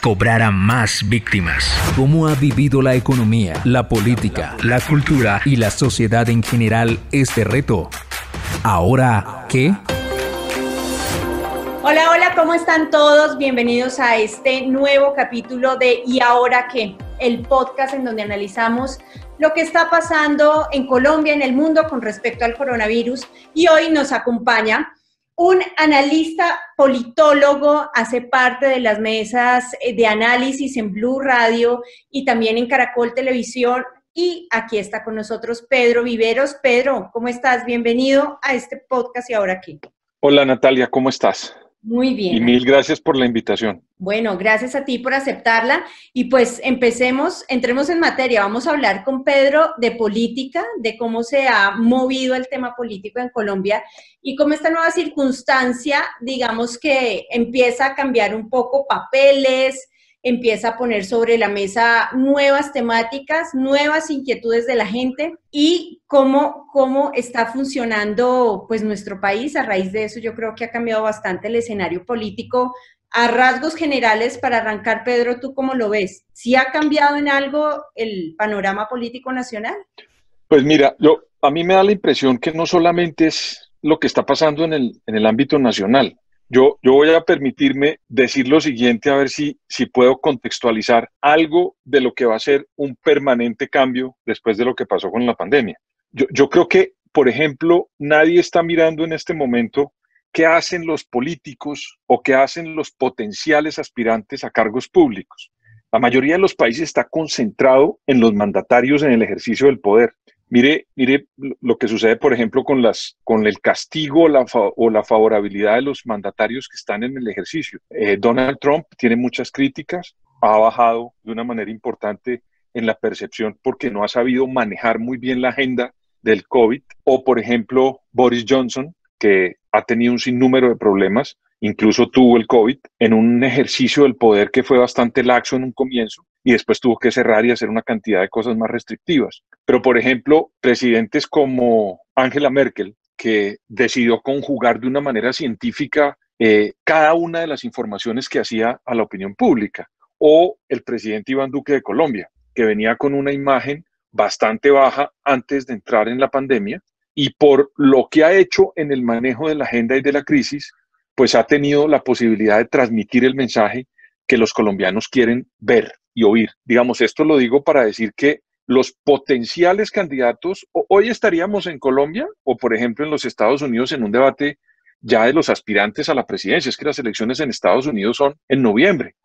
cobrara más víctimas. ¿Cómo ha vivido la economía, la política, la cultura y la sociedad en general este reto? ¿Ahora qué? Hola, hola, ¿cómo están todos? Bienvenidos a este nuevo capítulo de ¿Y ahora qué? El podcast en donde analizamos lo que está pasando en Colombia, en el mundo con respecto al coronavirus. Y hoy nos acompaña un analista politólogo, hace parte de las mesas eh, de análisis en Blue Radio y también en Caracol Televisión. Y aquí está con nosotros Pedro Viveros. Pedro, ¿cómo estás? Bienvenido a este podcast y ahora aquí. Hola Natalia, ¿cómo estás? Muy bien. Y mil gracias por la invitación. Bueno, gracias a ti por aceptarla. Y pues empecemos, entremos en materia. Vamos a hablar con Pedro de política, de cómo se ha movido el tema político en Colombia y cómo esta nueva circunstancia, digamos que empieza a cambiar un poco papeles, empieza a poner sobre la mesa nuevas temáticas, nuevas inquietudes de la gente y cómo, cómo está funcionando pues nuestro país. A raíz de eso yo creo que ha cambiado bastante el escenario político. A rasgos generales, para arrancar, Pedro, ¿tú cómo lo ves? ¿Sí ha cambiado en algo el panorama político nacional? Pues mira, yo, a mí me da la impresión que no solamente es lo que está pasando en el, en el ámbito nacional, yo, voy a permitirme decir lo siguiente, a ver si, si puedo contextualizar algo de lo que va a ser un permanente cambio después de lo que pasó con la pandemia. Yo, yo creo que, por ejemplo, nadie está mirando en este momento qué hacen los políticos o qué hacen los potenciales aspirantes a cargos públicos. La mayoría de los países está concentrado en los mandatarios en el ejercicio del poder. Mire, mire lo que sucede, por ejemplo, con, las, con el castigo o la favorabilidad de los mandatarios que están en el ejercicio. Eh, Donald Trump tiene muchas críticas, ha bajado de una manera importante en la percepción porque no ha sabido manejar muy bien la agenda del COVID. O, por ejemplo, Boris Johnson, que ha tenido un sinnúmero de problemas, incluso tuvo el COVID, en un ejercicio del poder que fue bastante laxo en un comienzo y después tuvo que cerrar y hacer una cantidad de cosas más restrictivas. Pero, por ejemplo, presidentes como Angela Merkel, que decidió conjugar de una manera científica eh, cada una de las informaciones que hacía a la opinión pública, o el presidente Iván Duque de Colombia, que venía con una imagen bastante baja antes de entrar en la pandemia y por lo que ha hecho en el manejo de la agenda y de la crisis, pues ha tenido la posibilidad de transmitir el mensaje que los colombianos quieren ver y oír. Digamos, esto lo digo para decir que los potenciales candidatos, hoy estaríamos en Colombia o, por ejemplo, en los Estados Unidos en un debate ya de los aspirantes a la presidencia. Es que las elecciones en Estados Unidos son en noviembre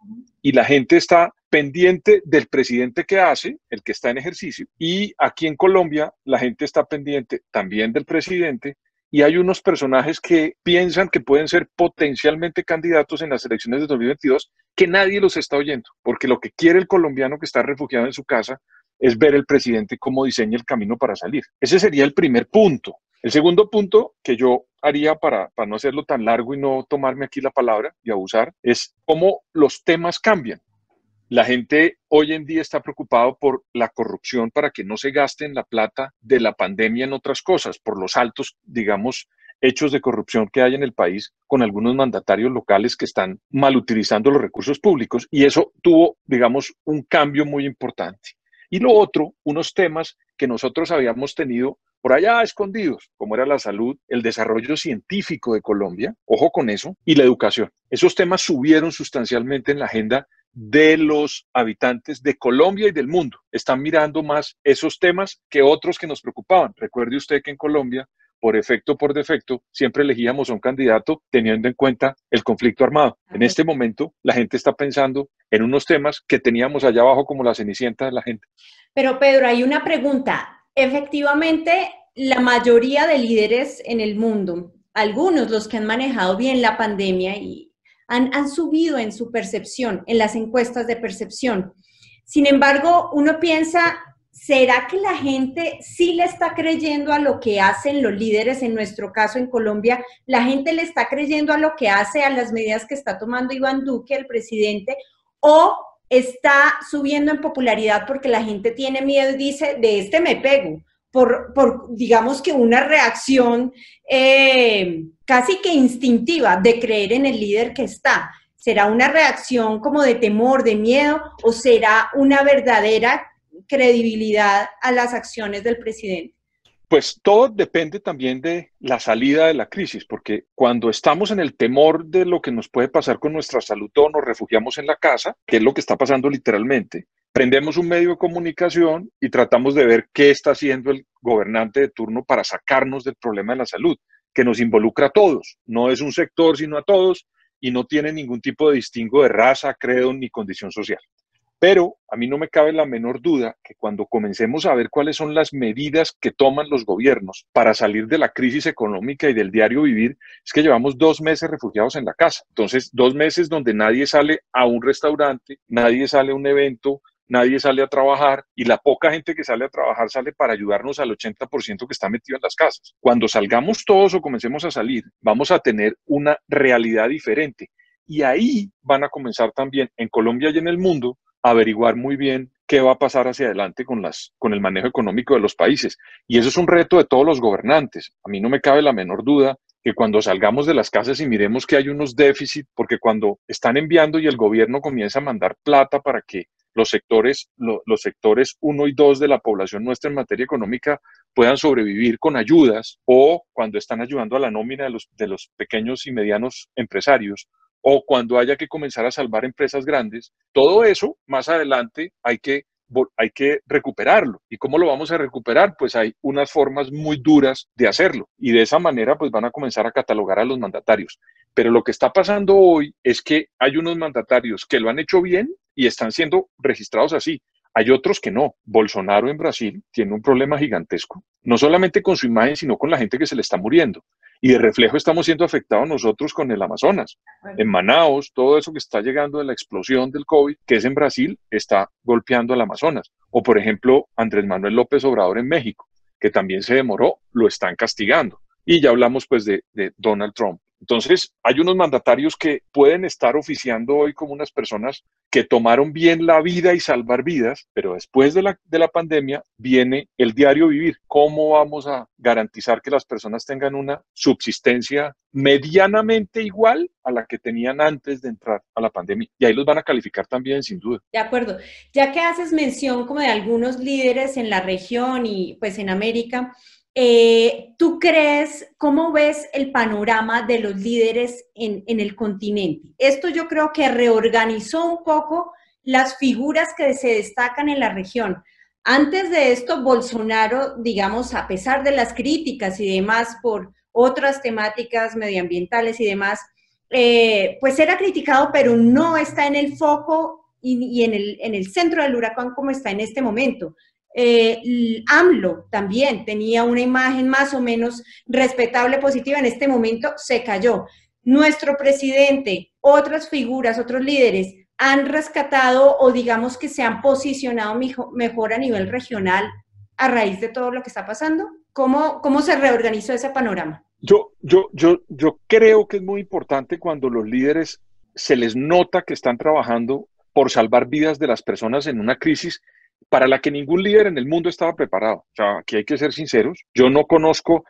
y la gente está pendiente del presidente que hace, el que está en ejercicio, y aquí en Colombia la gente está pendiente también del presidente y hay unos personajes que piensan que pueden ser potencialmente candidatos en las elecciones de 2022 que nadie los está oyendo, porque lo que quiere el colombiano que está refugiado en su casa es ver el presidente cómo diseña el camino para salir. Ese sería el primer punto. El segundo punto que yo haría para, para no hacerlo tan largo y no tomarme aquí la palabra y abusar es cómo los temas cambian. La gente hoy en día está preocupado por la corrupción para que no se gasten la plata de la pandemia en otras cosas, por los altos, digamos, hechos de corrupción que hay en el país con algunos mandatarios locales que están mal utilizando los recursos públicos. Y eso tuvo, digamos, un cambio muy importante. Y lo otro, unos temas que nosotros habíamos tenido por allá escondidos, como era la salud, el desarrollo científico de Colombia, ojo con eso, y la educación. Esos temas subieron sustancialmente en la agenda de los habitantes de Colombia y del mundo. Están mirando más esos temas que otros que nos preocupaban. Recuerde usted que en Colombia, por efecto por defecto, siempre elegíamos a un candidato teniendo en cuenta el conflicto armado. En este momento, la gente está pensando en unos temas que teníamos allá abajo como la cenicienta de la gente. Pero Pedro, hay una pregunta. Efectivamente, la mayoría de líderes en el mundo, algunos los que han manejado bien la pandemia y han, subido en su percepción, en las encuestas de percepción. Sin embargo, uno piensa, ¿será que la gente sí le está creyendo a lo que hacen los líderes? En nuestro caso, en Colombia, ¿la gente le está creyendo a lo que hace, a las medidas que está tomando Iván Duque, el presidente? ¿O está subiendo en popularidad porque la gente tiene miedo y dice, de este me pego? Por, digamos que una reacción eh, casi que instintiva de creer en el líder que está. ¿Será una reacción como de temor, de miedo, o será una verdadera credibilidad a las acciones del presidente? Pues todo depende también de la salida de la crisis, porque cuando estamos en el temor de lo que nos puede pasar con nuestra salud, todos nos refugiamos en la casa, que es lo que está pasando literalmente. Prendemos un medio de comunicación y tratamos de ver qué está haciendo el gobernante de turno para sacarnos del problema de la salud, que nos involucra a todos. No es un sector, sino a todos, y no tiene ningún tipo de distingo de raza, credo ni condición social. Pero a mí no me cabe la menor duda que cuando comencemos a ver cuáles son las medidas que toman los gobiernos para salir de la crisis económica y del diario vivir, es que llevamos dos meses refugiados en la casa. Entonces, dos meses donde nadie sale a un restaurante, nadie sale a un evento, nadie sale a trabajar y la poca gente que sale a trabajar sale para ayudarnos al 80% que está metido en las casas. Cuando salgamos todos o comencemos a salir, vamos a tener una realidad diferente. Y ahí van a comenzar también en Colombia y en el mundo averiguar muy bien qué va a pasar hacia adelante con, las, con el manejo económico de los países. Y eso es un reto de todos los gobernantes. A mí no me cabe la menor duda que cuando salgamos de las casas y miremos que hay unos déficits, porque cuando están enviando y el gobierno comienza a mandar plata para que los sectores, los sectores 1 y 2 de la población nuestra en materia económica puedan sobrevivir con ayudas o cuando están ayudando a la nómina de los, de los pequeños y medianos empresarios o cuando haya que comenzar a salvar empresas grandes, todo eso más adelante hay que, hay que recuperarlo. ¿Y cómo lo vamos a recuperar? Pues hay unas formas muy duras de hacerlo y de esa manera pues van a comenzar a catalogar a los mandatarios. Pero lo que está pasando hoy es que hay unos mandatarios que lo han hecho bien y están siendo registrados así. Hay otros que no. Bolsonaro en Brasil tiene un problema gigantesco, no solamente con su imagen, sino con la gente que se le está muriendo. Y de reflejo estamos siendo afectados nosotros con el Amazonas. En Manaus, todo eso que está llegando de la explosión del COVID, que es en Brasil, está golpeando al Amazonas. O por ejemplo, Andrés Manuel López Obrador en México, que también se demoró, lo están castigando. Y ya hablamos pues de, de Donald Trump. Entonces, hay unos mandatarios que pueden estar oficiando hoy como unas personas que tomaron bien la vida y salvar vidas, pero después de la, de la pandemia viene el diario vivir. ¿Cómo vamos a garantizar que las personas tengan una subsistencia medianamente igual a la que tenían antes de entrar a la pandemia? Y ahí los van a calificar también, sin duda. De acuerdo. Ya que haces mención como de algunos líderes en la región y pues en América, eh, ¿Tú crees, cómo ves el panorama de los líderes en, el continente? Esto yo creo que reorganizó un poco las figuras que se destacan en la región. Antes de esto, Bolsonaro, digamos, a pesar de las críticas y demás por otras temáticas medioambientales y demás, eh, pues era criticado, pero no está en el foco y, en, el, en el centro del huracán como está en este momento. Eh, AMLO también tenía una imagen más o menos respetable, positiva, en este momento se cayó. Nuestro presidente, otras figuras, otros líderes han rescatado o digamos que se han posicionado mejor a nivel regional a raíz de todo lo que está pasando. ¿Cómo, cómo se reorganizó ese panorama? Yo, yo, yo, yo creo que es muy importante cuando los líderes se les nota que están trabajando por salvar vidas de las personas en una crisis para la que ningún líder en el mundo estaba preparado. O sea, aquí hay que ser sinceros. Yo no conozco,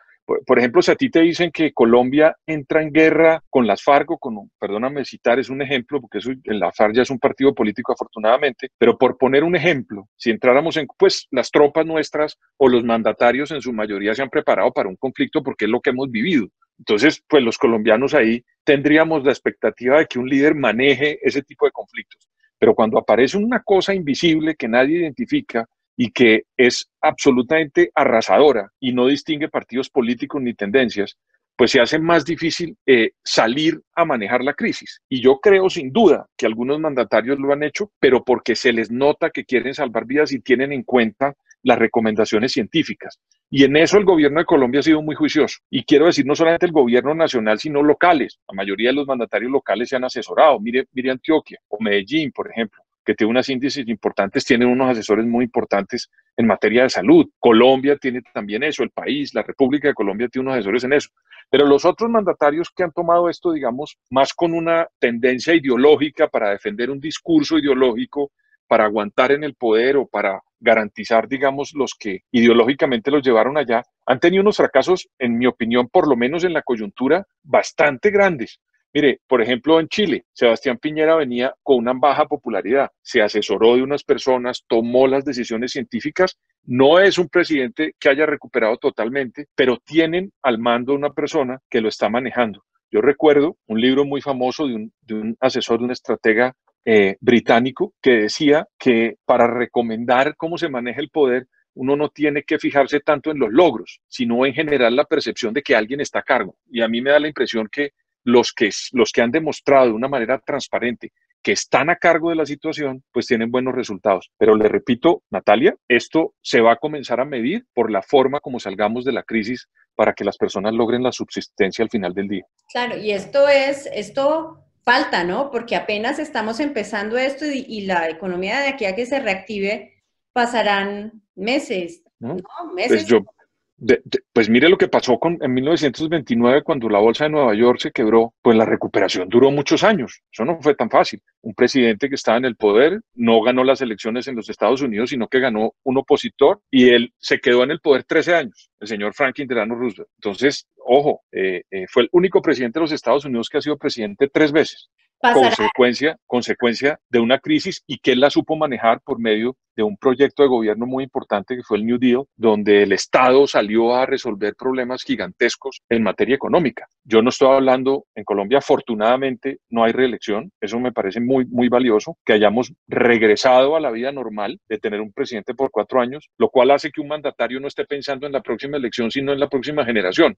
por, ejemplo, si a ti te dicen que Colombia entra en guerra con las FARC, o con, perdóname citar, es un ejemplo, porque eso, en la FARC ya es un partido político afortunadamente, pero por poner un ejemplo, si entráramos en, pues las tropas nuestras o los mandatarios en su mayoría se han preparado para un conflicto porque es lo que hemos vivido. Entonces, pues los colombianos ahí tendríamos la expectativa de que un líder maneje ese tipo de conflictos. Pero cuando aparece una cosa invisible que nadie identifica y que es absolutamente arrasadora y no distingue partidos políticos ni tendencias, pues se hace más difícil eh, salir a manejar la crisis. Y yo creo sin duda que algunos mandatarios lo han hecho, pero porque se les nota que quieren salvar vidas y tienen en cuenta las recomendaciones científicas. Y en eso el gobierno de Colombia ha sido muy juicioso. Y quiero decir, no solamente el gobierno nacional, sino locales. La mayoría de los mandatarios locales se han asesorado. Mire, mire Antioquia o Medellín, por ejemplo, que tiene unos índices importantes, tienen unos asesores muy importantes en materia de salud. Colombia tiene también eso, el país, la República de Colombia tiene unos asesores en eso. Pero los otros mandatarios que han tomado esto, digamos, más con una tendencia ideológica para defender un discurso ideológico, para aguantar en el poder o para garantizar, digamos, los que ideológicamente los llevaron allá, han tenido unos fracasos, en mi opinión, por lo menos en la coyuntura, bastante grandes. Mire, por ejemplo, en Chile, Sebastián Piñera venía con una baja popularidad, se asesoró de unas personas, tomó las decisiones científicas, no es un presidente que haya recuperado totalmente, pero tienen al mando una persona que lo está manejando. Yo recuerdo un libro muy famoso de un, asesor, de un estratega eh, británico, que decía que para recomendar cómo se maneja el poder, uno no tiene que fijarse tanto en los logros, sino en general la percepción de que alguien está a cargo. Y a mí me da la impresión que los que, los que han demostrado de una manera transparente que están a cargo de la situación, pues tienen buenos resultados. Pero le repito, Natalia, esto se va a comenzar a medir por la forma como salgamos de la crisis para que las personas logren la subsistencia al final del día. Claro, y esto es, esto falta, ¿no? Porque apenas estamos empezando esto y, la economía de aquí a que se reactive pasarán meses, ¿no? Meses. Pues yo, pues mire lo que pasó con, en 1929 cuando la bolsa de Nueva York se quebró, pues la recuperación duró muchos años. Eso no fue tan fácil. Un presidente que estaba en el poder no ganó las elecciones en los Estados Unidos, sino que ganó un opositor y él se quedó en el poder 13 años, el señor Franklin Delano Roosevelt. Entonces, ojo, eh, eh, fue el único presidente de los Estados Unidos que ha sido presidente tres veces. Consecuencia, consecuencia de una crisis y que él la supo manejar por medio de un proyecto de gobierno muy importante que fue el New Deal, donde el Estado salió a resolver problemas gigantescos en materia económica. Yo no estoy hablando, en Colombia afortunadamente no hay reelección, eso me parece muy, muy valioso, que hayamos regresado a la vida normal de tener un presidente por cuatro años, lo cual hace que un mandatario no esté pensando en la próxima elección, sino en la próxima generación.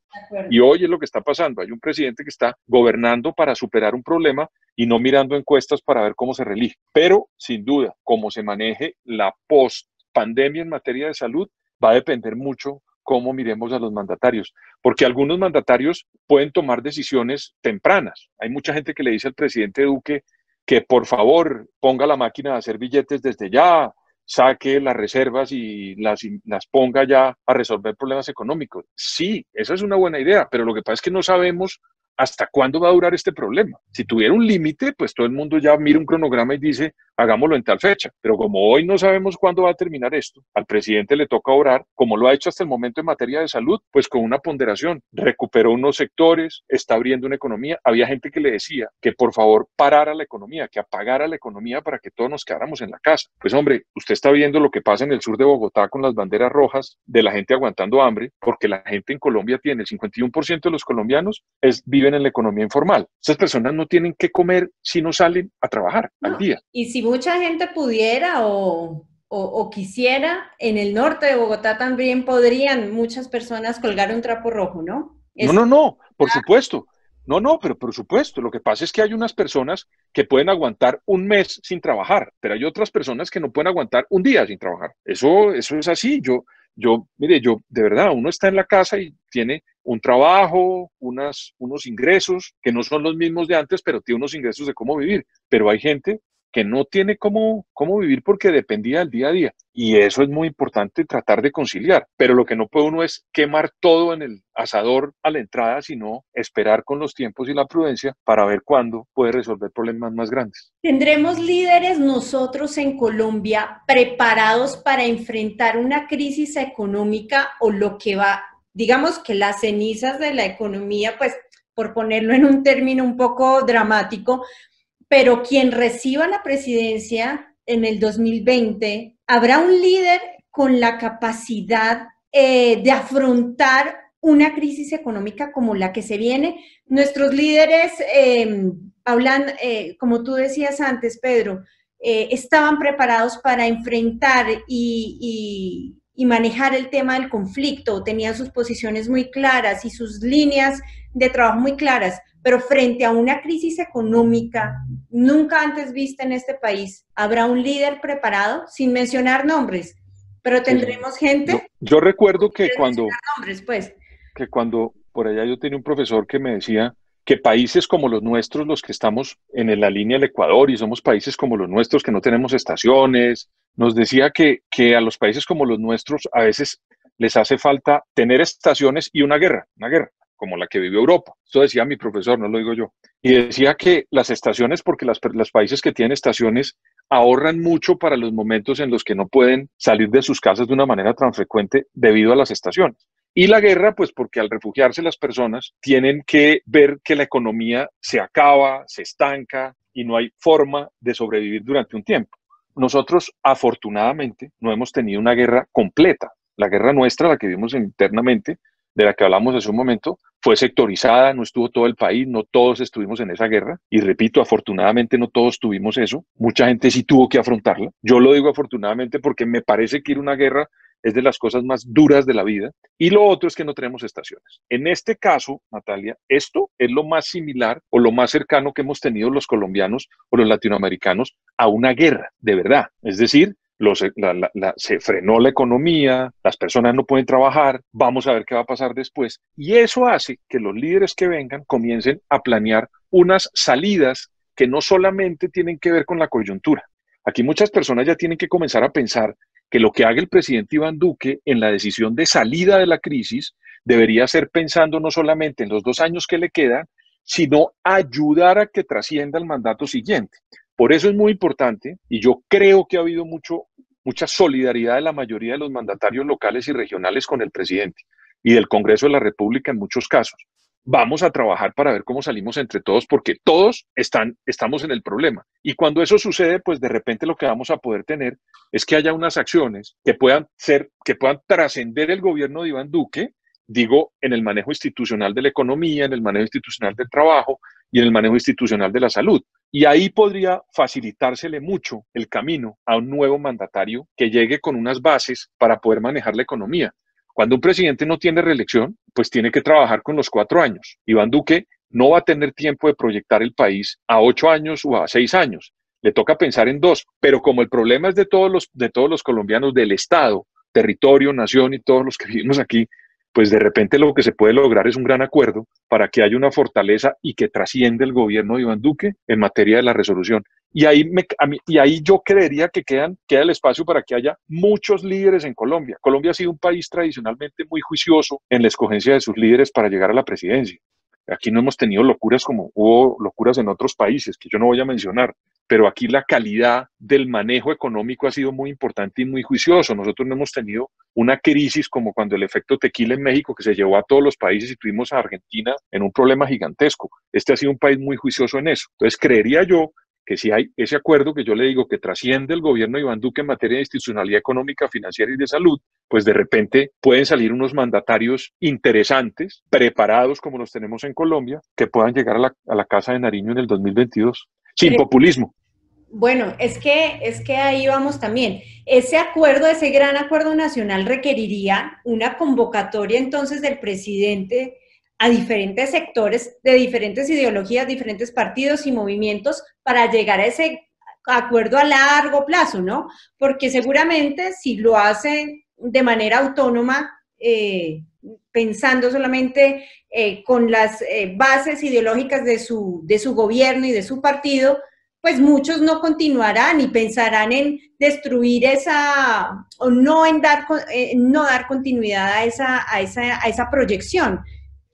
Y hoy es lo que está pasando, hay un presidente que está gobernando para superar un problema y no mirando encuestas para ver cómo se relige. Pero, sin duda, cómo se maneje la post pandemia en materia de salud va a depender mucho cómo miremos a los mandatarios, porque algunos mandatarios pueden tomar decisiones tempranas. Hay mucha gente que le dice al presidente Duque que por favor ponga la máquina de hacer billetes desde ya, saque las reservas y las, las ponga ya a resolver problemas económicos. Sí, esa es una buena idea, pero lo que pasa es que no sabemos hasta cuándo va a durar este problema. Si tuviera un límite, pues todo el mundo ya mira un cronograma y dice, hagámoslo en tal fecha. Pero como hoy no sabemos cuándo va a terminar esto, al presidente le toca orar, como lo ha hecho hasta el momento en materia de salud, pues con una ponderación. Recuperó unos sectores, está abriendo una economía. Había gente que le decía que por favor parara la economía, que apagara la economía para que todos nos quedáramos en la casa. Pues hombre, usted está viendo lo que pasa en el sur de Bogotá con las banderas rojas de la gente aguantando hambre, porque la gente en Colombia tiene el 51% de los colombianos es vive en la economía informal. Esas personas no tienen que comer si no salen a trabajar al día. Y si mucha gente pudiera o, o, quisiera, en el norte de Bogotá también podrían muchas personas colgar un trapo rojo, ¿no? no, no, no, por supuesto. No, no, pero por supuesto. Lo que pasa es que hay unas personas que pueden aguantar un mes sin trabajar, pero hay otras personas que no pueden aguantar un día sin trabajar. Eso, eso es así. Yo, yo, mire, yo, de verdad, uno está en la casa y tiene un trabajo, unas, unos ingresos que no son los mismos de antes, pero tiene unos ingresos de cómo vivir. Pero hay gente que no tiene cómo, cómo vivir porque dependía del día a día. Y eso es muy importante tratar de conciliar. Pero lo que no puede uno es quemar todo en el asador a la entrada, sino esperar con los tiempos y la prudencia para ver cuándo puede resolver problemas más grandes. ¿Tendremos líderes nosotros en Colombia preparados para enfrentar una crisis económica o lo que va, digamos que las cenizas de la economía, pues por ponerlo en un término un poco dramático, pero quien reciba la presidencia en el 2020, habrá un líder con la capacidad eh, de afrontar una crisis económica como la que se viene. Nuestros líderes em, hablan, eh, como tú decías antes, Pedro, eh, estaban preparados para enfrentar y, y manejar el tema del conflicto, tenían sus posiciones muy claras y sus líneas de trabajo muy claras pero frente a una crisis económica nunca antes vista en este país, ¿habrá un líder preparado? Sin mencionar nombres, pero tendremos gente. Yo, recuerdo que cuando... Nombres, pues. Que cuando por allá yo tenía un profesor que me decía que países como los nuestros, los que estamos en la línea del Ecuador y somos países como los nuestros que no tenemos estaciones, nos decía que, que a los países como los nuestros a veces les hace falta tener estaciones y una guerra, una guerra como la que vivió Europa. Esto decía mi profesor, no lo digo yo. Y decía que las estaciones, porque los países que tienen estaciones ahorran mucho para los momentos en los que no pueden salir de sus casas de una manera tan frecuente debido a las estaciones. Y la guerra, pues porque al refugiarse las personas tienen que ver que la economía se acaba, se estanca y no hay forma de sobrevivir durante un tiempo. Nosotros, afortunadamente, no hemos tenido una guerra completa. La guerra nuestra, la que vimos internamente, de la que hablamos hace un momento, fue sectorizada, no estuvo todo el país, no todos estuvimos en esa guerra. Y repito, afortunadamente no todos tuvimos eso. Mucha gente sí tuvo que afrontarla. Yo lo digo afortunadamente porque me parece que ir a una guerra es de las cosas más duras de la vida. Y lo otro es que no tenemos estaciones. En este caso, Natalia, esto es lo más similar o lo más cercano que hemos tenido los colombianos o los latinoamericanos a una guerra, de verdad. Es decir, se frenó la economía, las personas no pueden trabajar, vamos a ver qué va a pasar después. Y eso hace que los líderes que vengan comiencen a planear unas salidas que no solamente tienen que ver con la coyuntura. Aquí muchas personas ya tienen que comenzar a pensar que lo que haga el presidente Iván Duque en la decisión de salida de la crisis debería ser pensando no solamente en los dos años que le quedan, sino ayudar a que trascienda el mandato siguiente. Por eso es muy importante, y yo creo que ha habido mucho, mucha solidaridad de la mayoría de los mandatarios locales y regionales con el presidente y del Congreso de la República en muchos casos. Vamos a trabajar para ver cómo salimos entre todos, porque todos están, estamos en el problema. Y cuando eso sucede, pues de repente lo que vamos a poder tener es que haya unas acciones que puedan ser, que puedan trascender el gobierno de Iván Duque, digo, en el manejo institucional de la economía, en el manejo institucional del trabajo y en el manejo institucional de la salud. Y ahí podría facilitársele mucho el camino a un nuevo mandatario que llegue con unas bases para poder manejar la economía. Cuando un presidente no tiene reelección, pues tiene que trabajar con los cuatro años. Iván Duque no va a tener tiempo de proyectar el país a ocho años o a seis años. Le toca pensar en dos, pero como el problema es de todos los, de todos los colombianos, del Estado, territorio, nación y todos los que vivimos aquí, pues de repente lo que se puede lograr es un gran acuerdo para que haya una fortaleza y que trasciende el gobierno de Iván Duque en materia de la resolución. Y ahí, me, y ahí yo creería que quedan, queda el espacio para que haya muchos líderes en Colombia. Colombia ha sido un país tradicionalmente muy juicioso en la escogencia de sus líderes para llegar a la presidencia. Aquí no hemos tenido locuras como hubo locuras en otros países, que yo no voy a mencionar, pero aquí la calidad del manejo económico ha sido muy importante y muy juicioso. Nosotros no hemos tenido una crisis como cuando el efecto tequila en México, que se llevó a todos los países y tuvimos a Argentina en un problema gigantesco. Este ha sido un país muy juicioso en eso. Entonces, creería yo que si hay ese acuerdo que yo le digo que trasciende el gobierno de Iván Duque en materia de institucionalidad económica, financiera y de salud, pues de repente pueden salir unos mandatarios interesantes, preparados como los tenemos en Colombia, que puedan llegar a la, a la Casa de Nariño en el 2022, sin populismo. Bueno, es que, es que ahí vamos también. Ese acuerdo, ese gran acuerdo nacional requeriría una convocatoria entonces del presidente a diferentes sectores de diferentes ideologías, diferentes partidos y movimientos para llegar a ese acuerdo a largo plazo, ¿no? Porque seguramente si lo hace de manera autónoma, eh, pensando solamente eh, con las eh, bases ideológicas de su, de su gobierno y de su partido, pues muchos no continuarán y pensarán en destruir esa, o no en dar, no dar continuidad a esa, a esa, a esa proyección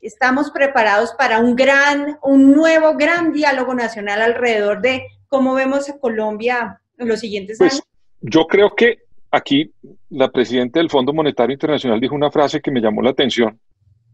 estamos preparados para un gran, un nuevo gran diálogo nacional alrededor de cómo vemos a Colombia en los siguientes pues, años? Yo creo que aquí la presidenta del Fondo Monetario Internacional dijo una frase que me llamó la atención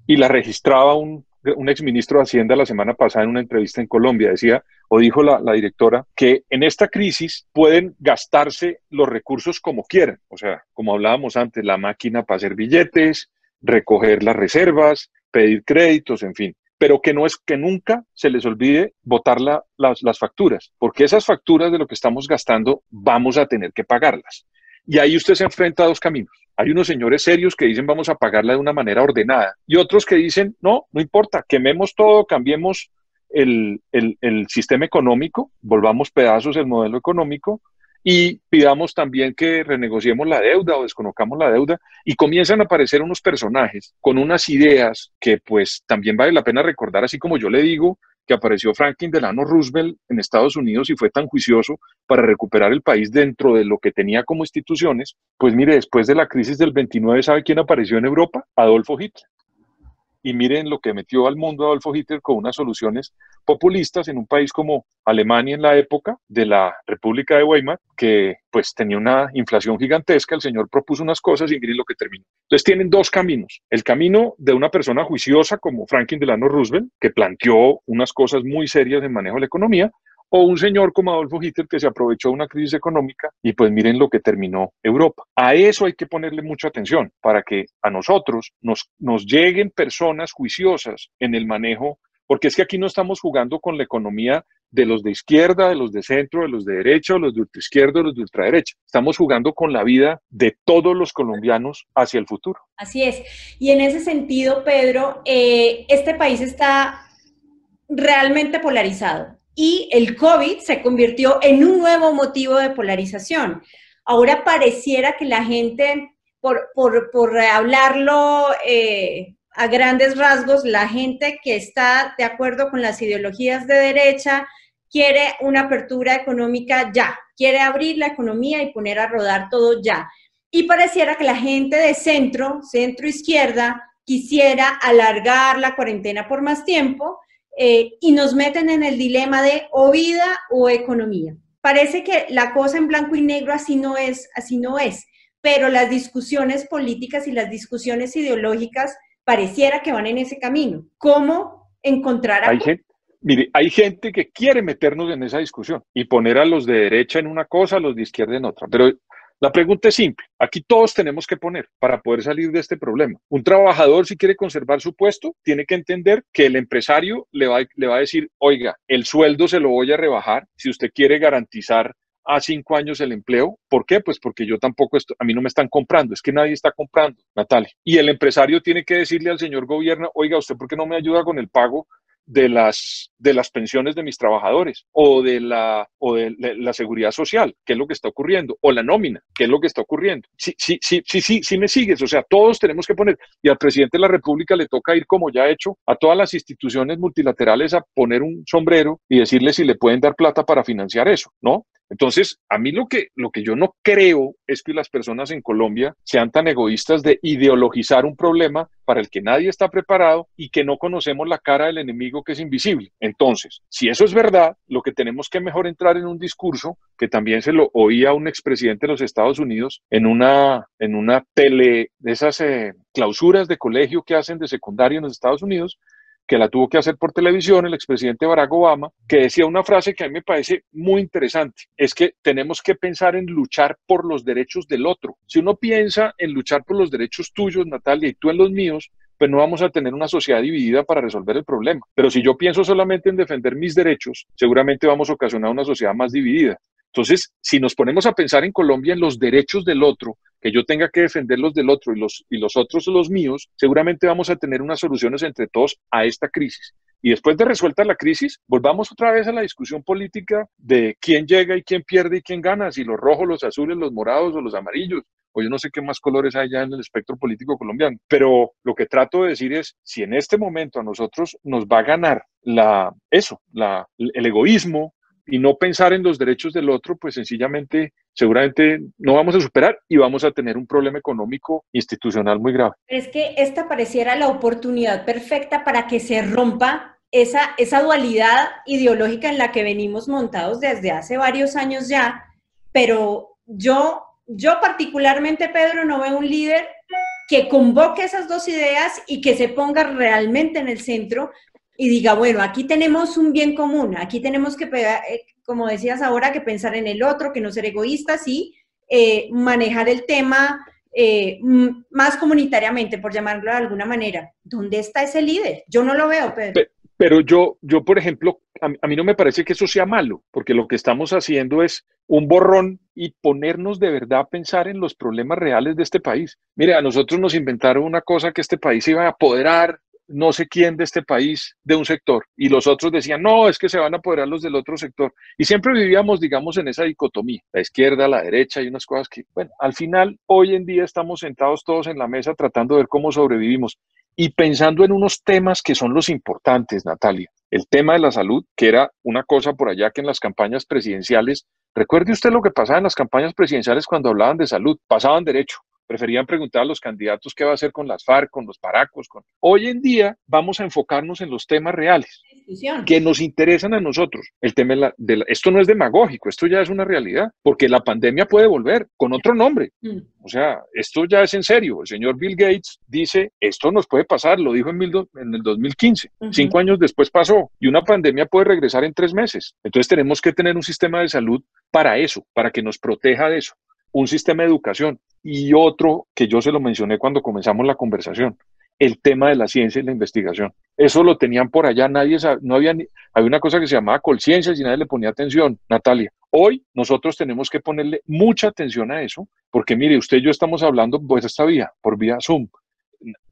y la registraba un, un exministro de Hacienda la semana pasada en una entrevista en Colombia. Decía, o dijo la, directora, que en esta crisis pueden gastarse los recursos como quieran. O sea, como hablábamos antes, la máquina para hacer billetes, recoger las reservas, pedir créditos, en fin. Pero que no es que nunca se les olvide votar las facturas, porque esas facturas de lo que estamos gastando vamos a tener que pagarlas. Y ahí usted se enfrenta a dos caminos. Hay unos señores serios que dicen vamos a pagarla de una manera ordenada y otros que dicen no, no importa, quememos todo, cambiemos el, el, sistema económico, volvamos pedazos el modelo económico y pidamos también que renegociemos la deuda o desconozcamos la deuda y comienzan a aparecer unos personajes con unas ideas que pues también vale la pena recordar, así como yo le digo que apareció Franklin Delano Roosevelt en Estados Unidos y fue tan juicioso para recuperar el país dentro de lo que tenía como instituciones, pues mire, después de la crisis del 29, ¿sabe quién apareció en Europa? Adolfo Hitler y miren lo que metió al mundo Adolfo Hitler con unas soluciones populistas en un país como Alemania en la época de la República de Weimar, que pues tenía una inflación gigantesca, el señor propuso unas cosas y miren lo que terminó. Entonces tienen dos caminos, el camino de una persona juiciosa como Franklin Delano Roosevelt, que planteó unas cosas muy serias en manejo de la economía, o un señor como Adolfo Hitler que se aprovechó de una crisis económica y pues miren lo que terminó Europa. A eso hay que ponerle mucha atención para que a nosotros nos, nos lleguen personas juiciosas en el manejo, porque es que aquí no estamos jugando con la economía de los de izquierda, de los de centro, de los de derecha, de los de ultraizquierda, de los de ultraderecha. Estamos jugando con la vida de todos los colombianos hacia el futuro. Así es. Y en ese sentido, Pedro, eh, este país está realmente polarizado y el COVID se convirtió en un nuevo motivo de polarización. Ahora pareciera que la gente, por, por, hablarlo eh, a grandes rasgos, la gente que está de acuerdo con las ideologías de derecha quiere una apertura económica ya, quiere abrir la economía y poner a rodar todo ya. Y pareciera que la gente de centro, centro izquierda, quisiera alargar la cuarentena por más tiempo eh, y nos meten en el dilema de o vida o economía. Parece que la cosa en blanco y negro así no es, así no es, pero las discusiones políticas y las discusiones ideológicas pareciera que van en ese camino. ¿Cómo encontrar a... Hay gente, mire, hay gente que quiere meternos en esa discusión y poner a los de derecha en una cosa, a los de izquierda en otra, pero la pregunta es simple. Aquí todos tenemos que poner para poder salir de este problema. Un trabajador, si quiere conservar su puesto, tiene que entender que el empresario le va, le va a decir, oiga, el sueldo se lo voy a rebajar si usted quiere garantizar a cinco años el empleo. ¿Por qué? Pues porque yo tampoco, estoy, a mí no me están comprando, es que nadie está comprando, Natalia. Y el empresario tiene que decirle al señor gobierno, oiga, ¿usted por qué no me ayuda con el pago de las, de las pensiones de mis trabajadores o, de la, o de la seguridad social, qué es lo que está ocurriendo, o la nómina, qué es lo que está ocurriendo. Sí, sí, sí, sí, sí, sí me sigues, o sea, todos tenemos que poner, y al presidente de la República le toca ir, como ya ha hecho, a todas las instituciones multilaterales a poner un sombrero y decirle si le pueden dar plata para financiar eso, ¿no? Entonces, a mí lo que, lo que yo no creo es que las personas en Colombia sean tan egoístas de ideologizar un problema para el que nadie está preparado y que no conocemos la cara del enemigo que es invisible. Entonces, si eso es verdad, lo que tenemos que mejor entrar en un discurso que también se lo oía un expresidente de los Estados Unidos en una, en una tele de esas eh, clausuras de colegio que hacen de secundaria en los Estados Unidos, que la tuvo que hacer por televisión el expresidente Barack Obama, que decía una frase que a mí me parece muy interesante, es que tenemos que pensar en luchar por los derechos del otro. Si uno piensa en luchar por los derechos tuyos, Natalia, y tú en los míos, pues no vamos a tener una sociedad dividida para resolver el problema. Pero si yo pienso solamente en defender mis derechos, seguramente vamos a ocasionar una sociedad más dividida. Entonces, si nos ponemos a pensar en Colombia en los derechos del otro, que yo tenga que defender los del otro y los, y los otros los míos, seguramente vamos a tener unas soluciones entre todos a esta crisis. Y después de resuelta la crisis, volvamos otra vez a la discusión política de quién llega y quién pierde y quién gana, si los rojos, los azules, los morados o los amarillos, o yo no sé qué más colores hay ya en el espectro político colombiano. Pero lo que trato de decir es, si en este momento a nosotros nos va a ganar la, eso, la, el egoísmo, y no pensar en los derechos del otro, pues sencillamente seguramente no vamos a superar y vamos a tener un problema económico institucional muy grave. Es que esta pareciera la oportunidad perfecta para que se rompa esa, esa dualidad ideológica en la que venimos montados desde hace varios años ya, pero yo, yo particularmente, Pedro, no veo un líder que convoque esas dos ideas y que se ponga realmente en el centro y diga, bueno, aquí tenemos un bien común, aquí tenemos que, eh, como decías ahora, que pensar en el otro, que no ser egoístas y eh, manejar el tema eh, más comunitariamente, por llamarlo de alguna manera. ¿Dónde está ese líder? Yo no lo veo, Pedro. Pero yo, yo por ejemplo, a, mí no me parece que eso sea malo, porque lo que estamos haciendo es un borrón y ponernos de verdad a pensar en los problemas reales de este país. Mire, a nosotros nos inventaron una cosa que este país iba a apoderar no sé quién de este país de un sector y los otros decían, no, es que se van a apoderar los del otro sector. Y siempre vivíamos, digamos, en esa dicotomía, la izquierda, la derecha y unas cosas que, bueno, al final, hoy en día estamos sentados todos en la mesa tratando de ver cómo sobrevivimos y pensando en unos temas que son los importantes, Natalia. el tema de la salud, que era una cosa por allá que en las campañas presidenciales, recuerde usted lo que pasaba en las campañas presidenciales cuando hablaban de salud, pasaban derecho, preferían preguntar a los candidatos qué va a hacer con las FARC, con los paracos. Con... Hoy en día vamos a enfocarnos en los temas reales que nos interesan a nosotros. El tema de, esto no es demagógico, esto ya es una realidad, porque la pandemia puede volver con otro nombre. Mm. O sea, esto ya es en serio. El señor Bill Gates dice, esto nos puede pasar, lo dijo en, en el 2015. Cinco años después pasó y una pandemia puede regresar en tres meses. Entonces tenemos que tener un sistema de salud para eso, para que nos proteja de eso un sistema de educación y otro que yo se lo mencioné cuando comenzamos la conversación, el tema de la ciencia y la investigación. Eso lo tenían por allá, nadie no había ni, había una cosa que se llamaba colciencias y nadie le ponía atención, Natalia. Hoy nosotros tenemos que ponerle mucha atención a eso, porque mire, usted y yo estamos hablando por esta vía, por vía Zoom.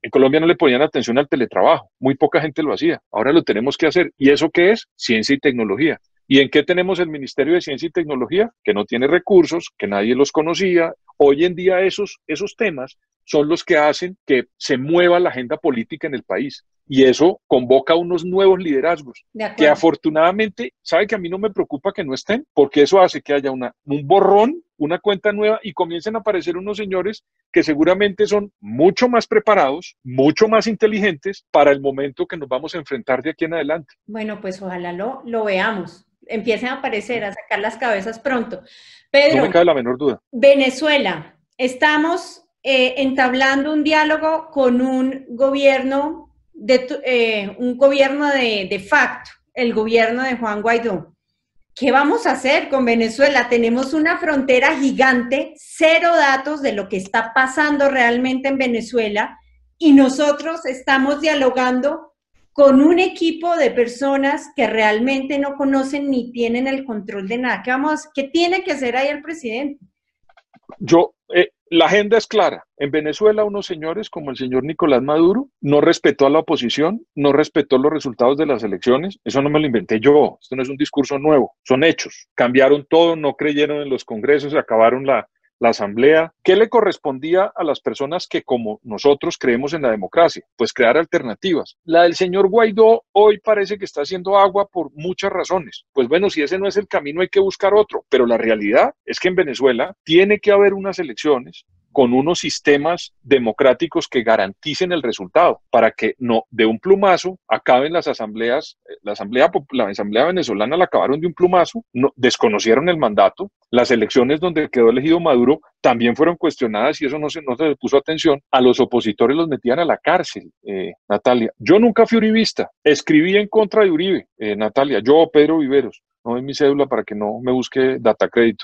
En Colombia no le ponían atención al teletrabajo, muy poca gente lo hacía. Ahora lo tenemos que hacer. ¿Y eso qué es? Ciencia y tecnología. ¿Y en qué tenemos el Ministerio de Ciencia y Tecnología? Que no tiene recursos, que nadie los conocía. Hoy en día esos, esos temas son los que hacen que se mueva la agenda política en el país. Y eso convoca unos nuevos liderazgos que afortunadamente, sabe que a mí no me preocupa que no estén, porque eso hace que haya una, un borrón, una cuenta nueva y comiencen a aparecer unos señores que seguramente son mucho más preparados, mucho más inteligentes para el momento que nos vamos a enfrentar de aquí en adelante. Bueno, pues ojalá lo, lo veamos empiecen a aparecer, a sacar las cabezas pronto. Pedro, no me cabe la menor duda. Venezuela, estamos eh, entablando un diálogo con un gobierno de, eh, un gobierno de, de facto, el gobierno de Juan Guaidó. ¿Qué vamos a hacer con Venezuela? Tenemos una frontera gigante, cero datos de lo que está pasando realmente en Venezuela y nosotros estamos dialogando con un equipo de personas que realmente no conocen ni tienen el control de nada. ¿Qué, vamos, qué tiene que hacer ahí el presidente? Yo, eh, la agenda es clara. En Venezuela, unos señores como el señor Nicolás Maduro no respetó a la oposición, no respetó los resultados de las elecciones. Eso no me lo inventé yo. Esto no es un discurso nuevo, son hechos. Cambiaron todo, no creyeron en los congresos, acabaron la, la asamblea, ¿qué le correspondía a las personas que como nosotros creemos en la democracia? Pues crear alternativas. La del señor Guaidó hoy parece que está haciendo agua por muchas razones. Pues bueno, si ese no es el camino hay que buscar otro, pero la realidad es que en Venezuela tiene que haber unas elecciones con unos sistemas democráticos que garanticen el resultado, para que no de un plumazo acaben las asambleas, eh, la asamblea, la asamblea venezolana la acabaron de un plumazo, no, desconocieron el mandato, las elecciones donde quedó elegido Maduro también fueron cuestionadas y eso no se, no se le puso atención, a los opositores los metían a la cárcel, eh, Natalia. Yo nunca fui uribista, escribí en contra de Uribe, eh, Natalia, yo Pedro Viveros, no es mi cédula para que no me busque data crédito.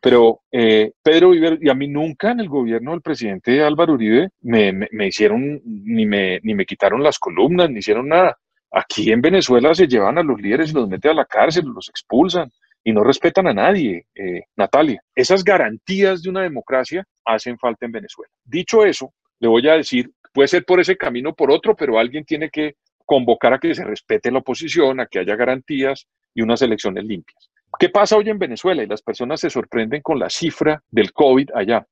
Pero eh, Pedro Viver, y a mí nunca en el gobierno del presidente Álvaro Uribe me, me, hicieron, ni me, ni me quitaron las columnas, ni hicieron nada. Aquí en Venezuela se llevan a los líderes y los meten a la cárcel, los expulsan y no respetan a nadie, eh, Natalia. Esas garantías de una democracia hacen falta en Venezuela. Dicho eso, le voy a decir, puede ser por ese camino o por otro, pero alguien tiene que convocar a que se respete la oposición, a que haya garantías y unas elecciones limpias. ¿Qué pasa hoy en Venezuela? Y las personas se sorprenden con la cifra del COVID allá.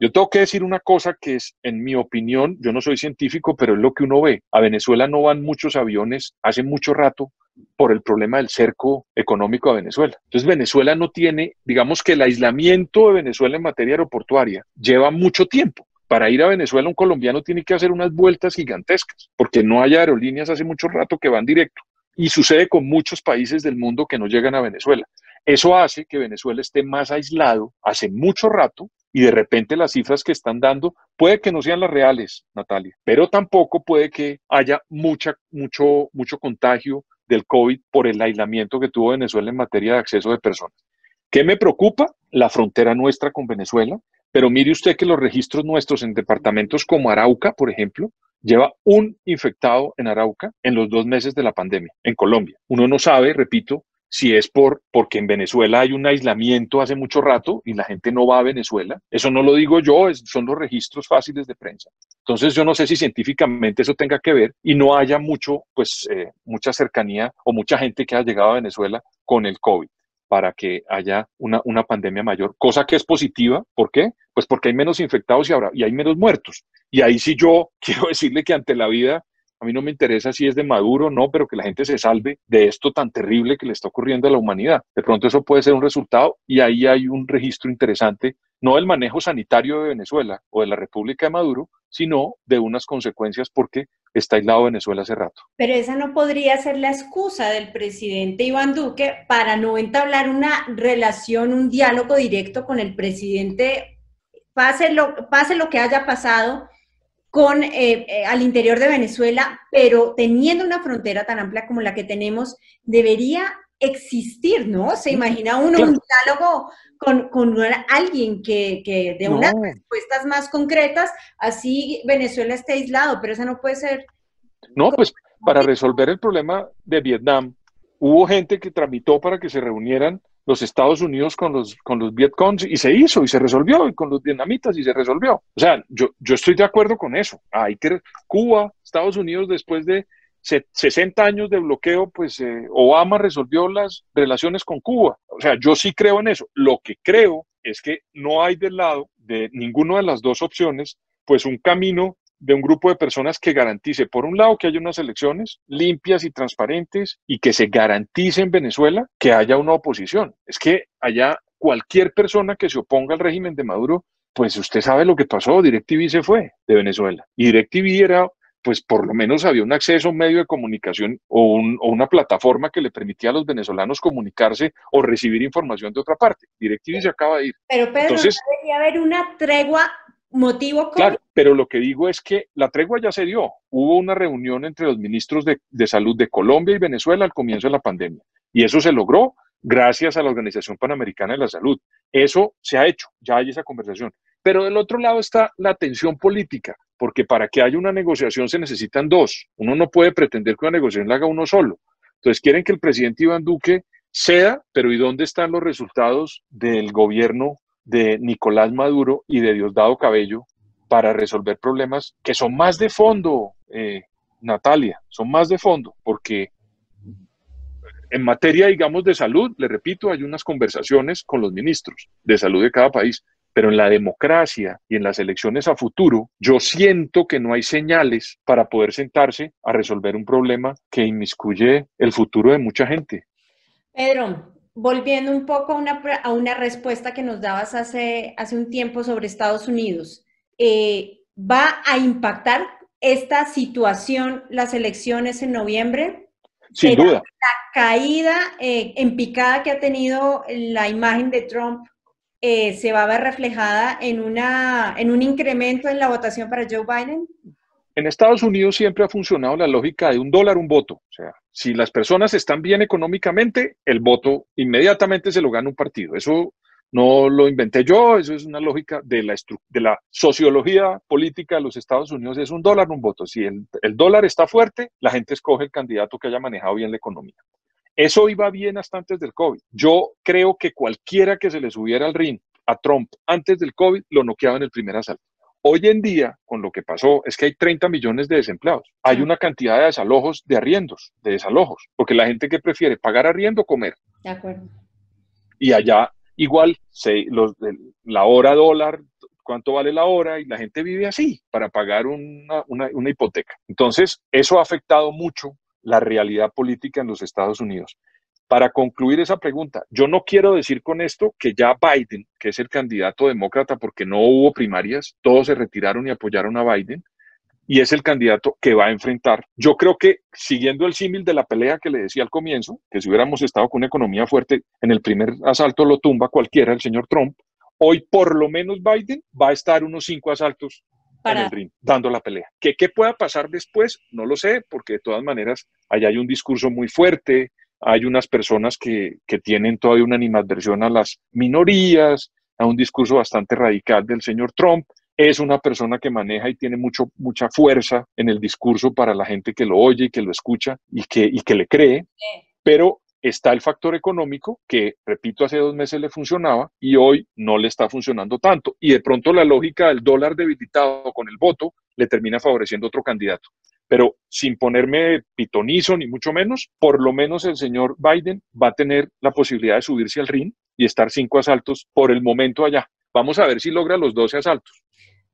Yo tengo que decir una cosa que es, en mi opinión, yo no soy científico, pero es lo que uno ve. A Venezuela no van muchos aviones hace mucho rato por el problema del cerco económico a Venezuela. Entonces Venezuela no tiene, digamos que el aislamiento de Venezuela en materia aeroportuaria lleva mucho tiempo. Para ir a Venezuela un colombiano tiene que hacer unas vueltas gigantescas, porque no hay aerolíneas hace mucho rato que van directo. Y sucede con muchos países del mundo que no llegan a Venezuela. Eso hace que Venezuela esté más aislado hace mucho rato y de repente las cifras que están dando puede que no sean las reales, Natalia, pero tampoco puede que haya mucha, mucho, mucho contagio del COVID por el aislamiento que tuvo Venezuela en materia de acceso de personas. ¿Qué me preocupa? La frontera nuestra con Venezuela, pero mire usted que los registros nuestros en departamentos como Arauca, por ejemplo, lleva un infectado en Arauca en los dos meses de la pandemia, en Colombia. Uno no sabe, repito, si es por porque en Venezuela hay un aislamiento hace mucho rato y la gente no va a Venezuela. Eso no lo digo yo, son los registros fáciles de prensa. Entonces yo no sé si científicamente eso tenga que ver y no haya mucho, pues, eh, mucha cercanía o mucha gente que ha llegado a Venezuela con el COVID para que haya una, una pandemia mayor, cosa que es positiva. ¿Por qué? Pues porque hay menos infectados y, ahora, y hay menos muertos. Y ahí sí yo quiero decirle que ante la vida a mí no me interesa si es de Maduro o no, pero que la gente se salve de esto tan terrible que le está ocurriendo a la humanidad. De pronto eso puede ser un resultado y ahí hay un registro interesante, no del manejo sanitario de Venezuela o de la República de Maduro, sino de unas consecuencias porque está aislado Venezuela hace rato. Pero esa no podría ser la excusa del presidente Iván Duque para no entablar una relación, un diálogo directo con el presidente, pase lo, pase lo que haya pasado con, eh, eh, al interior de Venezuela, pero teniendo una frontera tan amplia como la que tenemos, debería existir, ¿no? Se imagina uno un diálogo con, con alguien que, que de unas respuestas más concretas, así Venezuela esté aislado, pero eso no puede ser. No, pues para resolver el problema de Vietnam, hubo gente que tramitó para que se reunieran los Estados Unidos con los, con los Vietcongs y se hizo y se resolvió, y con los vietnamitas y se resolvió. O sea, yo, yo estoy de acuerdo con eso. Hay que, Cuba, Estados Unidos, después de 60 años de bloqueo, pues eh, Obama resolvió las relaciones con Cuba. O sea, yo sí creo en eso. Lo que creo es que no hay del lado de ninguna de las dos opciones, pues un camino de un grupo de personas que garantice, por un lado, que haya unas elecciones limpias y transparentes y que se garantice en Venezuela que haya una oposición. Es que allá cualquier persona que se oponga al régimen de Maduro, pues usted sabe lo que pasó, DirecTV se fue de Venezuela. Y DirecTV era pues por lo menos había un acceso a un medio de comunicación o, una plataforma que le permitía a los venezolanos comunicarse o recibir información de otra parte. DirecTV se acaba de ir. Pero Pedro, Entonces, ¿no debería haber una tregua motivo? Claro, pero lo que digo es que la tregua ya se dio. Hubo una reunión entre los ministros de, de salud de Colombia y Venezuela al comienzo de la pandemia. Y eso se logró gracias a la Organización Panamericana de la Salud. Eso se ha hecho, ya hay esa conversación. Pero del otro lado está la tensión política, porque para que haya una negociación se necesitan dos. Uno no puede pretender que una negociación la haga uno solo. Entonces quieren que el presidente Iván Duque ceda, pero ¿y dónde están los resultados del gobierno de Nicolás Maduro y de Diosdado Cabello para resolver problemas que son más de fondo, eh, Natalia, son más de fondo, porque en materia, digamos, de salud, le repito, hay unas conversaciones con los ministros de salud de cada país, pero en la democracia y en las elecciones a futuro, yo siento que no hay señales para poder sentarse a resolver un problema que inmiscuye el futuro de mucha gente. Pedro, volviendo un poco a una, a una respuesta que nos dabas hace, hace un tiempo sobre Estados Unidos, eh, ¿va a impactar esta situación las elecciones en noviembre? Sin duda. La caída eh, en picada que ha tenido la imagen de Trump eh, se va a ver reflejada en, una, en un incremento en la votación para Joe Biden? En Estados Unidos siempre ha funcionado la lógica de un dólar, un voto. O sea, si las personas están bien económicamente, el voto inmediatamente se lo gana un partido. Eso no lo inventé yo, eso es una lógica de la, de la sociología política de los Estados Unidos, es un dólar, un voto. Si el, el dólar está fuerte, la gente escoge el candidato que haya manejado bien la economía. Eso iba bien hasta antes del COVID. Yo creo que cualquiera que se le subiera al ring a Trump antes del COVID lo noqueaba en el primer asalto. Hoy en día, con lo que pasó, es que hay 30 millones de desempleados. Hay una cantidad de desalojos, de arriendos, de desalojos, porque la gente que prefiere pagar arriendo, comer. De acuerdo. Y allá, igual, se, los, la hora dólar, cuánto vale la hora, y la gente vive así para pagar una, una hipoteca. Entonces, eso ha afectado mucho la realidad política en los Estados Unidos. Para concluir esa pregunta, yo no quiero decir con esto que ya Biden, que es el candidato demócrata porque no hubo primarias, todos se retiraron y apoyaron a Biden, y es el candidato que va a enfrentar. Yo creo que siguiendo el símil de la pelea que le decía al comienzo, que si hubiéramos estado con una economía fuerte, en el primer asalto lo tumba cualquiera, el señor Trump, hoy por lo menos Biden va a estar unos cinco asaltos en el ring, dando la pelea. ¿Qué, ¿Qué pueda pasar después? No lo sé, porque de todas maneras allá hay un discurso muy fuerte, hay unas personas que, que tienen todavía una animadversión a las minorías, a un discurso bastante radical del señor Trump. Es una persona que maneja y tiene mucho, mucha fuerza en el discurso para la gente que lo oye y que lo escucha y que, y que le cree, pero está el factor económico que, repito, hace dos meses le funcionaba y hoy no le está funcionando tanto. Y de pronto la lógica del dólar debilitado con el voto le termina favoreciendo otro candidato. Pero sin ponerme pitonizo ni mucho menos, por lo menos el señor Biden va a tener la posibilidad de subirse al ring y estar cinco asaltos por el momento allá. Vamos a ver si logra los 12 asaltos.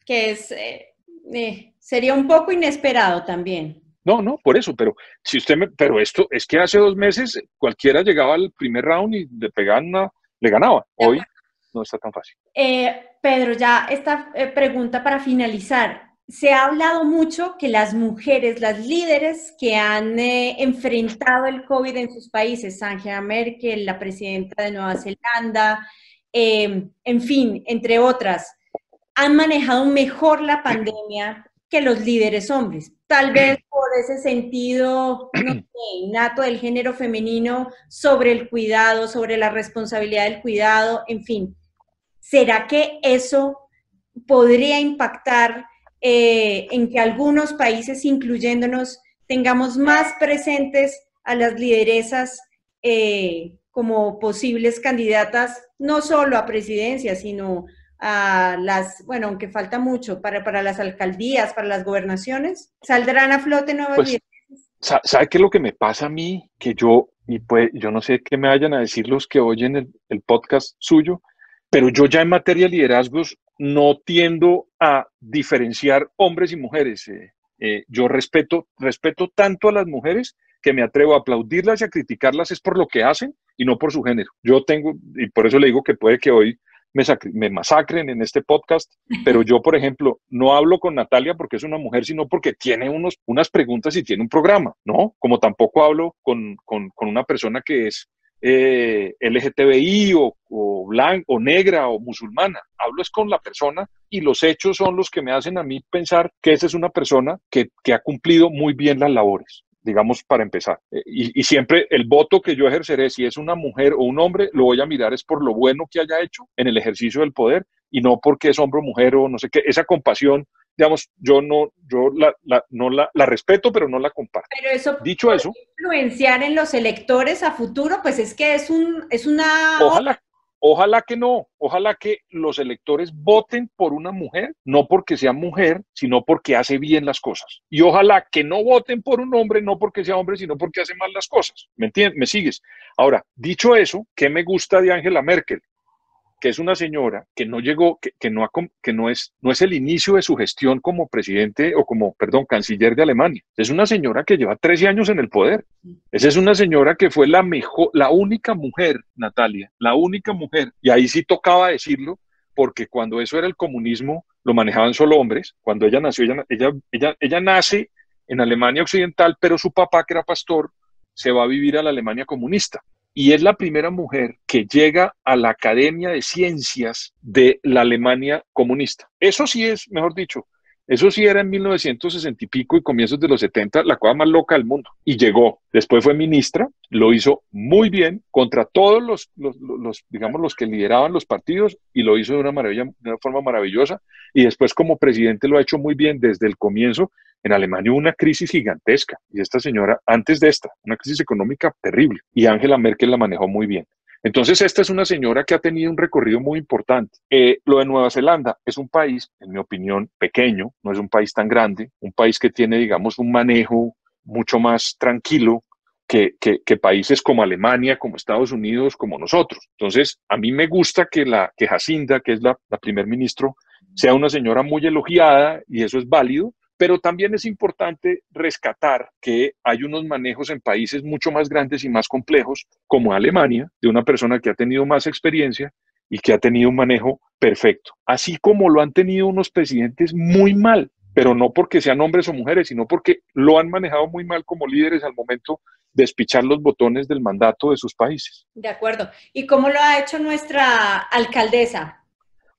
Que es, eh, eh, sería un poco inesperado también. No, no, por eso, pero si usted me, pero esto es que hace dos meses cualquiera llegaba al primer round y le pegaban una, le ganaba. Hoy no está tan fácil. Eh, Pedro, ya esta pregunta para finalizar. Se ha hablado mucho que las mujeres, las líderes que han eh, enfrentado el COVID en sus países, Angela Merkel, la presidenta de Nueva Zelanda, en fin, entre otras, han manejado mejor la pandemia que los líderes hombres. Tal vez por ese sentido no sé, innato del género femenino sobre el cuidado, sobre la responsabilidad del cuidado, en fin. ¿Será que eso podría impactar eh, en que algunos países, incluyéndonos, tengamos más presentes a las lideresas eh, como posibles candidatas, no solo a presidencia, sino a las, bueno, aunque falta mucho, para, para las alcaldías, para las gobernaciones? ¿Saldrán a flote nuevas pues, ¿Sabe qué es lo que me pasa a mí? Que yo, y pues yo no sé qué me vayan a decir los que oyen el, el podcast suyo, pero yo ya en materia de liderazgos no tiendo a diferenciar hombres y mujeres. Eh, eh, yo respeto, respeto tanto a las mujeres que me atrevo a aplaudirlas y a criticarlas es por lo que hacen y no por su género. Yo tengo, y por eso le digo que puede que hoy me, masacren en este podcast, pero yo, por ejemplo, no hablo con Natalia porque es una mujer, sino porque tiene unos, unas preguntas y tiene un programa, ¿no? Como tampoco hablo con, una persona que es eh, LGTBI o, o, o negra o musulmana. Hablo es con la persona y los hechos son los que me hacen a mí pensar que esa es una persona que, ha cumplido muy bien las labores digamos, para empezar. Eh, y, siempre el voto que yo ejerceré, si es una mujer o un hombre, lo voy a mirar es por lo bueno que haya hecho en el ejercicio del poder y no porque es hombre o mujer o no sé qué. Esa compasión, digamos, yo no, yo la, no la, respeto, pero no la comparto. Pero eso, dicho eso, influenciar en los electores a futuro, pues es que es un, es una. Ojalá, Ojalá que no, ojalá que los electores voten por una mujer, no porque sea mujer, sino porque hace bien las cosas. Y ojalá que no voten por un hombre, no porque sea hombre, sino porque hace mal las cosas. ¿Me entiendes? ¿Me sigues? Ahora, dicho eso, ¿qué me gusta de Angela Merkel? Que es una señora que no llegó, que, no, que no, es, no es el inicio de su gestión como presidente o como, perdón, canciller de Alemania. Es una señora que lleva 13 años en el poder. Esa es una señora que fue la mejor, la única mujer, Natalia, la única mujer. Y ahí sí tocaba decirlo, porque cuando eso era el comunismo, lo manejaban solo hombres. Cuando ella nació, ella, ella, ella, ella nace en Alemania Occidental, pero su papá, que era pastor, se va a vivir a la Alemania comunista y es la primera mujer que llega a la Academia de Ciencias de la Alemania comunista. Eso sí es, mejor dicho, eso sí era en 1960 y pico y comienzos de los 70, la cosa más loca del mundo. Y llegó. Después fue ministra, lo hizo muy bien contra todos los, los, digamos, los que lideraban los partidos y lo hizo de una, maravilla, de una forma maravillosa. Y después como presidente lo ha hecho muy bien desde el comienzo en Alemania hubo una crisis gigantesca y esta señora, antes de esta, una crisis económica terrible y Angela Merkel la manejó muy bien. Entonces, esta es una señora que ha tenido un recorrido muy importante. Eh, lo de Nueva Zelanda es un país, en mi opinión, pequeño, no es un país tan grande, un país que tiene, digamos, un manejo mucho más tranquilo que, que, países como Alemania, como Estados Unidos, como nosotros. Entonces, a mí me gusta que, la, que Jacinda, que es la, la primer ministro, sea una señora muy elogiada y eso es válido, pero también es importante rescatar que hay unos manejos en países mucho más grandes y más complejos, como Alemania, de una persona que ha tenido más experiencia y que ha tenido un manejo perfecto, así como lo han tenido unos presidentes muy mal, pero no porque sean hombres o mujeres, sino porque lo han manejado muy mal como líderes al momento de espichar los botones del mandato de sus países. De acuerdo. ¿Y cómo lo ha hecho nuestra alcaldesa?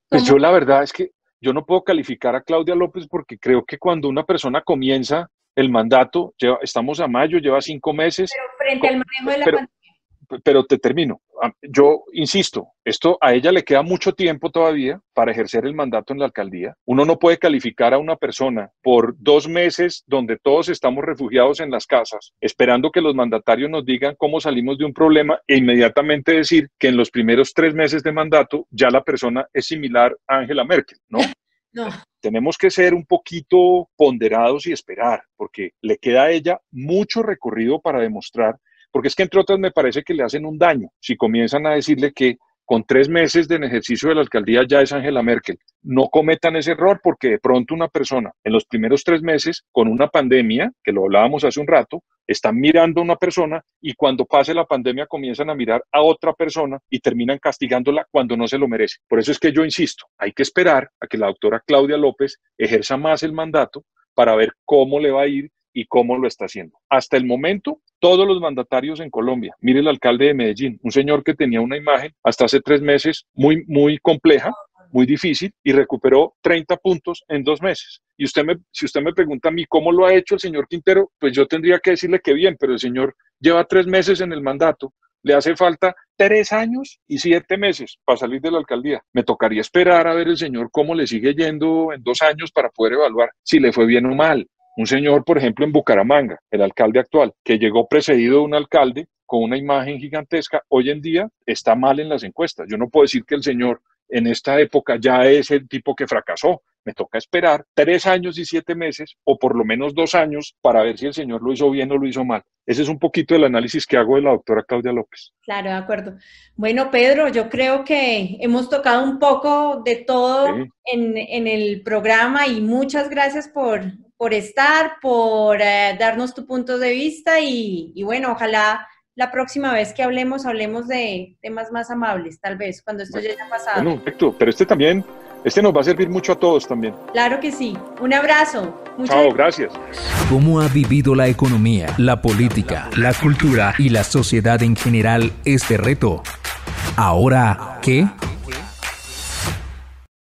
Pues yo la verdad es que yo no puedo calificar a Claudia López porque creo que cuando una persona comienza el mandato, estamos a mayo, lleva cinco meses. Pero frente al manejo de la pandemia. Pero te termino. Ah, yo insisto, esto a ella le queda mucho tiempo todavía para ejercer el mandato en la alcaldía. Uno no puede calificar a una persona por dos meses donde todos estamos refugiados en las casas, esperando que los mandatarios nos digan cómo salimos de un problema e inmediatamente decir que en los primeros tres meses de mandato ya la persona es similar a Angela Merkel, ¿no? No. Tenemos que ser un poquito ponderados y esperar, porque le queda a ella mucho recorrido para demostrar porque es que entre otras me parece que le hacen un daño si comienzan a decirle que con tres meses de ejercicio de la alcaldía ya es Angela Merkel. No cometan ese error porque de pronto una persona en los primeros tres meses con una pandemia, que lo hablábamos hace un rato, están mirando a una persona y cuando pase la pandemia comienzan a mirar a otra persona y terminan castigándola cuando no se lo merece. Por eso es que yo insisto, hay que esperar a que la doctora Claudia López ejerza más el mandato para ver cómo le va a ir y cómo lo está haciendo. Hasta el momento, todos los mandatarios en Colombia, mire el alcalde de Medellín, un señor que tenía una imagen hasta hace tres meses muy, muy compleja, muy difícil y recuperó 30 puntos en dos meses. Y usted me, si usted me pregunta a mí cómo lo ha hecho el señor Quintero, pues yo tendría que decirle que bien, pero el señor lleva tres meses en el mandato, le hace falta tres años y siete meses para salir de la alcaldía. Me tocaría esperar a ver el señor cómo le sigue yendo en dos años para poder evaluar si le fue bien o mal. Un señor, por ejemplo, en Bucaramanga, el alcalde actual, que llegó precedido de un alcalde con una imagen gigantesca, hoy en día está mal en las encuestas. Yo no puedo decir que el señor en esta época ya es el tipo que fracasó. Me toca esperar tres años y siete meses, o por lo menos dos años, para ver si el señor lo hizo bien o lo hizo mal. Ese es un poquito el análisis que hago de la doctora Claudia López. Claro, de acuerdo. Bueno, Pedro, yo creo que hemos tocado un poco de todo en, en, el programa y muchas gracias por, por estar, por eh, darnos tu punto de vista y, y, bueno, ojalá la próxima vez que hablemos, hablemos de temas más amables, tal vez, cuando esto ya haya pasado. Bueno, perfecto, pero este también, este nos va a servir mucho a todos también. Claro que sí. Un abrazo. Muchas Chao, gracias. ¿Cómo ha vivido la economía, la política, la cultura y la sociedad en general este reto? Ahora, ¿qué?